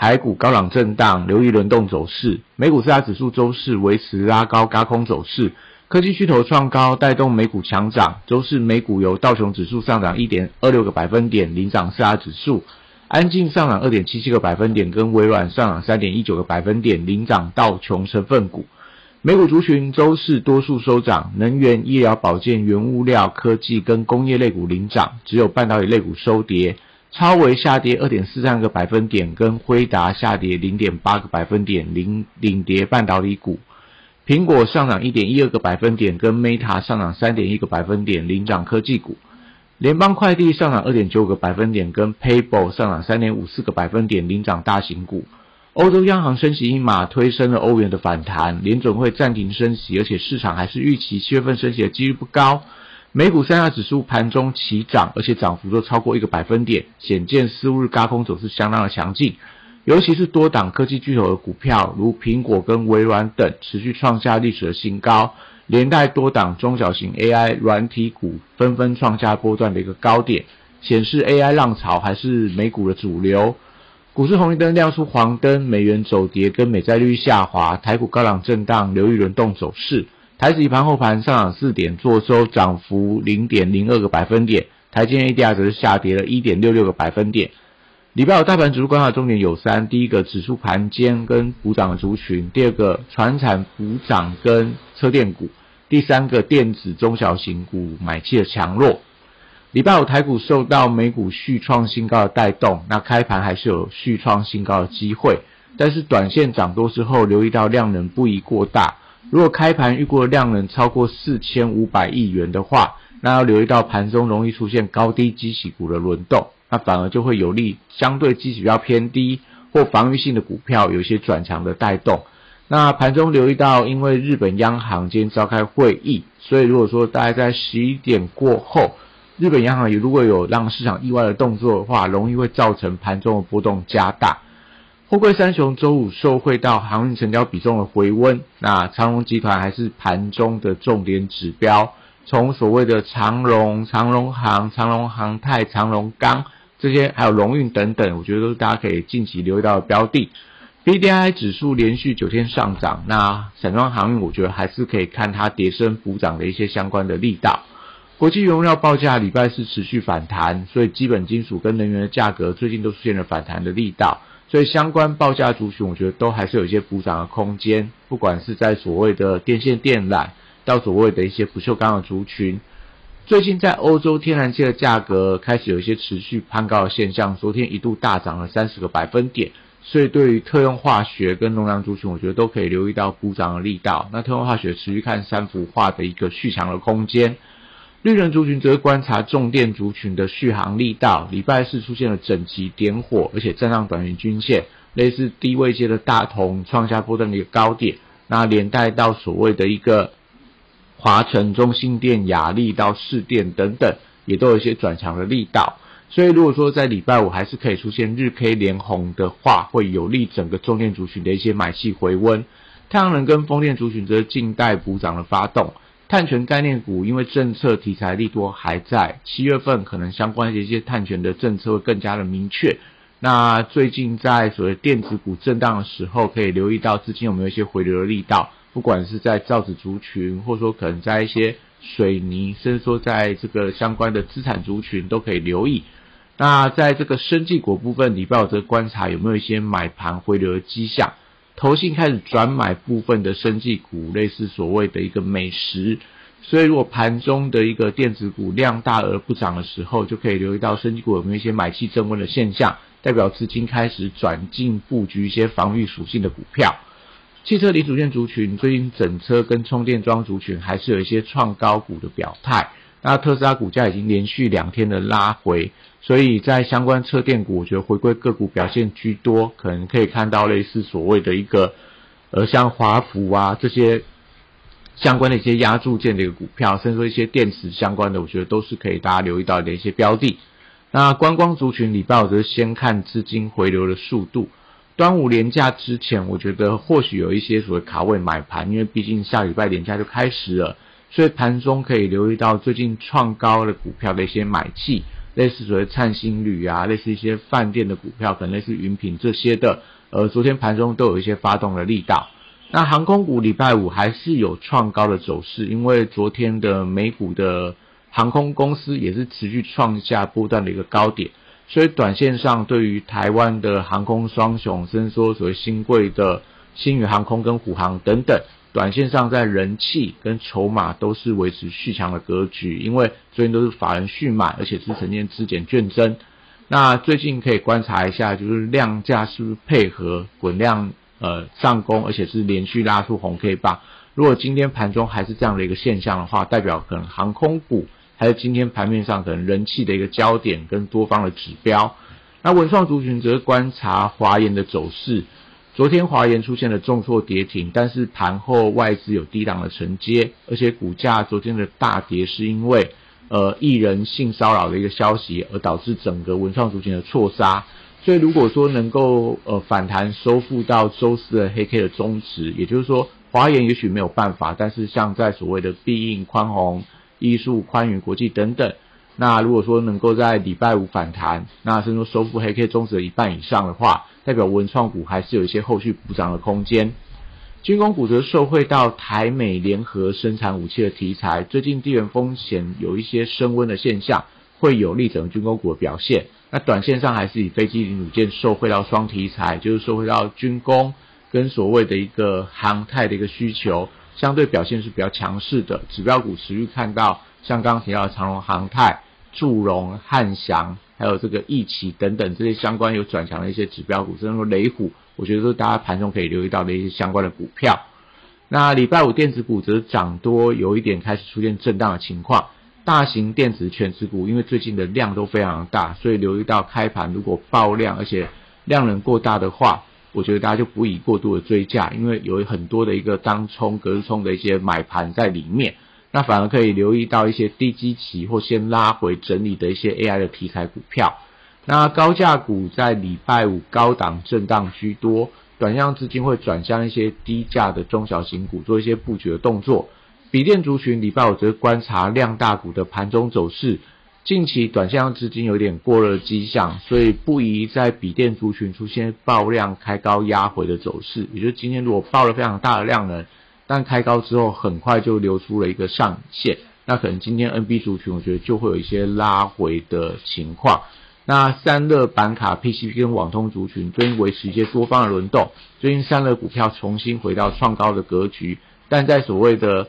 台股高档震荡，留意轮动走势。美股四大指数周四维持拉高、高空走势，科技巨头创高，带动美股强涨。周四美股由道琼指数上涨一点二六个百分点，领涨四大指数；安静上涨二点七七个百分点，跟微软上涨三点一九个百分点，领涨道琼成分股。美股族群周四多数收涨，能源、医疗保健、原物料、科技跟工业类股领涨，只有半导体类股收跌。超微下跌二点四三个百分点，跟辉达下跌零点八个百分点，领领跌半导体股。苹果上涨一点一二个百分点，跟 Meta 上涨三点一个百分点，领涨科技股。联邦快递上涨二点九个百分点，跟 PayPal 上涨三点五四个百分点，领涨大型股。欧洲央行升息一码，推升了欧元的反弹。联准会暂停升息，而且市场还是预期七月份升息的几率不高。美股三大指数盘中齐涨，而且涨幅都超过一个百分点，显见四日高空走势相当的强劲。尤其是多档科技巨头的股票，如苹果跟微软等，持续创下历史的新高，连带多档中小型 AI 软体股纷纷创下波段的一个高点，显示 AI 浪潮还是美股的主流。股市红绿灯亮出黄灯，美元走跌跟美债率下滑，台股高档震荡，留意轮动走势。台指盘后盘上涨四点，做收涨幅零点零二个百分点。台积 ADR 则是下跌了一点六六个百分点。礼拜五大盘指数观察重点有三：第一个，指数盘间跟补涨的族群；第二个，船产补涨跟车电股；第三个，电子中小型股买气的强弱。礼拜五台股受到美股续创新高的带动，那开盘还是有续创新高的机会，但是短线涨多之后，留意到量能不宜过大。如果开盘预估量能超过四千五百亿元的话，那要留意到盘中容易出现高低基息股的轮动，那反而就会有利相对基息比较偏低或防御性的股票有一些转强的带动。那盘中留意到，因为日本央行今天召开会议，所以如果说大概在十一点过后，日本央行如果有让市场意外的动作的话，容易会造成盘中的波动加大。货柜三雄周五受惠到航运成交比重的回温，那长荣集团还是盘中的重点指标。从所谓的长荣、长荣航、长荣航太、长荣钢这些，还有龙运等等，我觉得都是大家可以近期留意到的标的。B D I 指数连续九天上涨，那散装航运我觉得还是可以看它跌升补涨的一些相关的力道。国际原料报价礼拜四持续反弹，所以基本金属跟能源的价格最近都出现了反弹的力道。所以相关报价族群，我觉得都还是有一些补涨的空间。不管是在所谓的电线电缆，到所谓的一些不锈钢的族群，最近在欧洲天然气的价格开始有一些持续攀高的现象。昨天一度大涨了三十个百分点。所以对于特用化学跟农粮族群，我觉得都可以留意到补涨的力道。那特用化学持续看三幅画的一个续强的空间。绿人族群则观察重电族群的续航力道，礼拜四出现了整齐点火，而且站上短圆均线，类似低位阶的大同创下波段的一个高点，那连带到所谓的一个华晨、中心电、雅力到市电等等，也都有一些转强的力道。所以如果说在礼拜五还是可以出现日 K 连红的话，会有利整个重电族群的一些买气回温。太阳能跟风电族群则静待补涨的发动。碳权概念股，因为政策题材利多还在，七月份可能相关的一些碳权的政策会更加的明确。那最近在所谓电子股震荡的时候，可以留意到资金有没有一些回流的力道，不管是在造纸族群，或者说可能在一些水泥，甚至说在这个相关的资产族群都可以留意。那在这个生技股部分，你不要则观察有没有一些买盘回流的迹象。投信开始转买部分的生技股，类似所谓的一个美食，所以如果盘中的一个电子股量大而不涨的时候，就可以留意到生技股有没有一些买气增温的现象，代表资金开始转进布局一些防御属性的股票。汽车零组件族群最近整车跟充电桩族群还是有一些创高股的表态。那特斯拉股价已经连续两天的拉回，所以在相关车电股，我觉得回归个股表现居多，可能可以看到类似所谓的一个，呃，像华孚啊这些相关的一些压铸件的一个股票，甚至说一些电池相关的，我觉得都是可以大家留意到的一些标的。那观光族群礼拜，我则先看资金回流的速度。端午连假之前，我觉得或许有一些所谓卡位买盘，因为毕竟下礼拜连假就开始了，所以盘中可以留意到最近创高的股票的一些买气，类似所谓灿星旅啊，类似一些饭店的股票，可能类似云品这些的，呃，昨天盘中都有一些发动的力道。那航空股礼拜五还是有创高的走势，因为昨天的美股的航空公司也是持续创下波段的一个高点，所以短线上对于台湾的航空双雄，甚至说所谓新贵的新宇航空跟虎航等等，短线上在人气跟筹码都是维持续强的格局，因为最近都是法人续买，而且是呈现资减券增。那最近可以观察一下，就是量价是不是配合滚量。呃，上攻，而且是连续拉出红 K 棒。如果今天盘中还是这样的一个现象的话，代表可能航空股还是今天盘面上可能人气的一个焦点跟多方的指标。那文创族群则观察华研的走势。昨天华研出现了重挫跌停，但是盘后外资有低档的承接，而且股价昨天的大跌是因为呃艺人性骚扰的一个消息而导致整个文创族群的错杀。所以如果说能够呃反弹收复到周四的黑 K 的中值，也就是说华研也许没有办法，但是像在所谓的必应、宽宏、艺术、宽宇国际等等，那如果说能够在礼拜五反弹，那甚至说收复黑 K 中值的一半以上的话，代表文创股还是有一些后续补涨的空间。军工股则受惠到台美联合生产武器的题材，最近地缘风险有一些升温的现象，会有利整个军工股的表现。那短线上还是以飞机零组件受惠到双题材，就是受惠到军工跟所谓的一个航太的一个需求，相对表现是比较强势的。指标股持续看到像刚刚提到的长荣航太、祝融、汉翔，还有这个易起等等这些相关有转强的一些指标股，甚至说雷虎，我觉得都大家盘中可以留意到的一些相关的股票。那礼拜五电子股则涨多，有一点开始出现震荡的情况。大型电子全值股，因为最近的量都非常大，所以留意到开盘如果爆量，而且量能过大的话，我觉得大家就不宜过度的追价，因为有很多的一个当冲、隔日冲的一些买盘在里面，那反而可以留意到一些低基期或先拉回整理的一些 AI 的题材股票。那高价股在礼拜五高档震荡居多，短向资金会转向一些低价的中小型股做一些布局的动作。笔电族群礼拜五则观察量大股的盘中走势，近期短线资金有点过热迹象，所以不宜在笔电族群出现爆量开高压回的走势。也就是今天如果爆了非常大的量能，但开高之后很快就流出了一个上限，那可能今天 NB 族群我觉得就会有一些拉回的情况。那散热板卡、PCB 跟网通族群最近维持一些多方的轮动，最近散热股票重新回到创高的格局，但在所谓的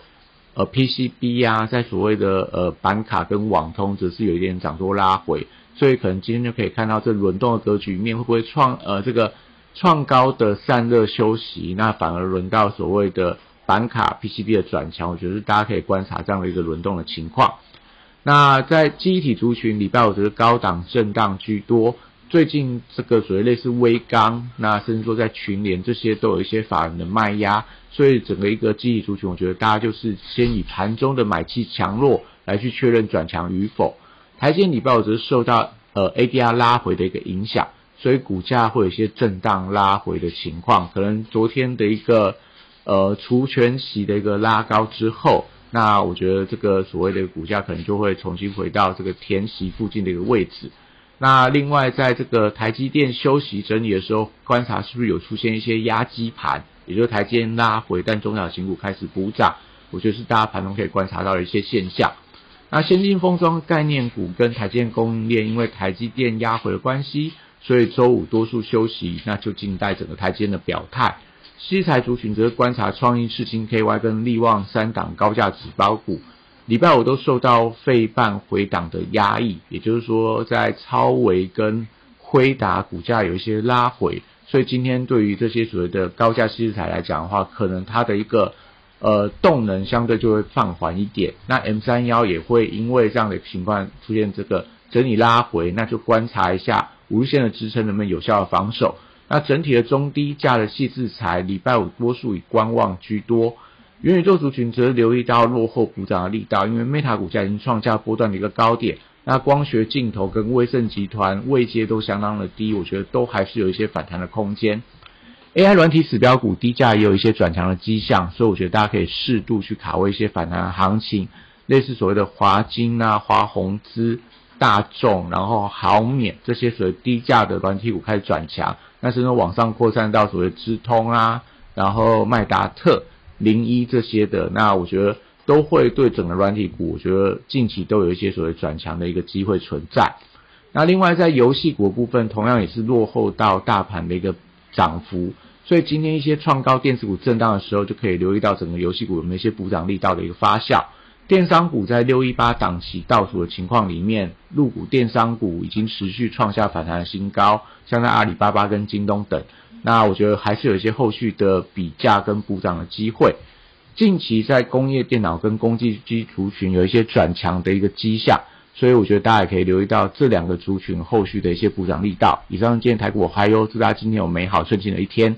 呃，PCB 呀，在所谓的呃板卡跟网通，则是有一点涨多拉回，所以可能今天就可以看到这轮动的格局面会不会创呃这个创高的散热休息，那反而轮到所谓的板卡 PCB 的转强，我觉得大家可以观察这样的一个轮动的情况。那在记忆体族群礼拜五则是高档震荡居多。最近这个所谓类似微钢，那甚至说在群联这些都有一些法人的卖压，所以整个一个记忆族群，我觉得大家就是先以盘中的买气强弱来去确认转强与否。台积电礼拜五则是受到呃 ADR 拉回的一个影响，所以股价会有一些震荡拉回的情况。可能昨天的一个呃除权息的一个拉高之后，那我觉得这个所谓的股价可能就会重新回到这个填息附近的一个位置。那另外，在这个台积电休息整理的时候，观察是不是有出现一些压机盘，也就是台积电拉回，但中小型股开始补涨，我觉得是大家盘中可以观察到的一些现象。那先进封装概念股跟台积电供应链，因为台积电压回的关系，所以周五多数休息，那就静待整个台积电的表态。西财族群则观察创意、世星 KY 跟力旺三档高价指包股。礼拜五都受到费半回档的压抑，也就是说，在超维跟辉达股价有一些拉回，所以今天对于这些所谓的高价稀土材来讲的话，可能它的一个呃动能相对就会放缓一点。那 M 三幺也会因为这样的情况出现这个整理拉回，那就观察一下五日线的支撑能不能有效的防守。那整体的中低价的细制材，礼拜五多数以观望居多。元宇宙族群则留意到落后补涨的力道，因为 Meta 股价已经创下波段的一个高点。那光学镜头跟威盛集团位阶都相当的低，我觉得都还是有一些反弹的空间。AI 软体指标股低价也有一些转强的迹象，所以我觉得大家可以适度去卡位一些反弹的行情，类似所谓的华金啊、华宏资、大众，然后豪免这些所谓低价的软体股开始转强，那甚至往上扩散到所谓智通啊，然后麦达特。零一这些的，那我觉得都会对整个软体股，我觉得近期都有一些所谓转强的一个机会存在。那另外在游戏股部分，同样也是落后到大盘的一个涨幅，所以今天一些创高电子股震荡的时候，就可以留意到整个游戏股有没有一些补涨力道的一个发酵。电商股在六一八档期倒数的情况里面，入股电商股已经持续创下反弹的新高，像在阿里巴巴跟京东等。那我觉得还是有一些后续的比价跟补涨的机会。近期在工业电脑跟工具机族群有一些转强的一个迹象，所以我觉得大家也可以留意到这两个族群后续的一些补涨力道。以上今天台股我嗨哟，祝大家今天有美好顺心的一天。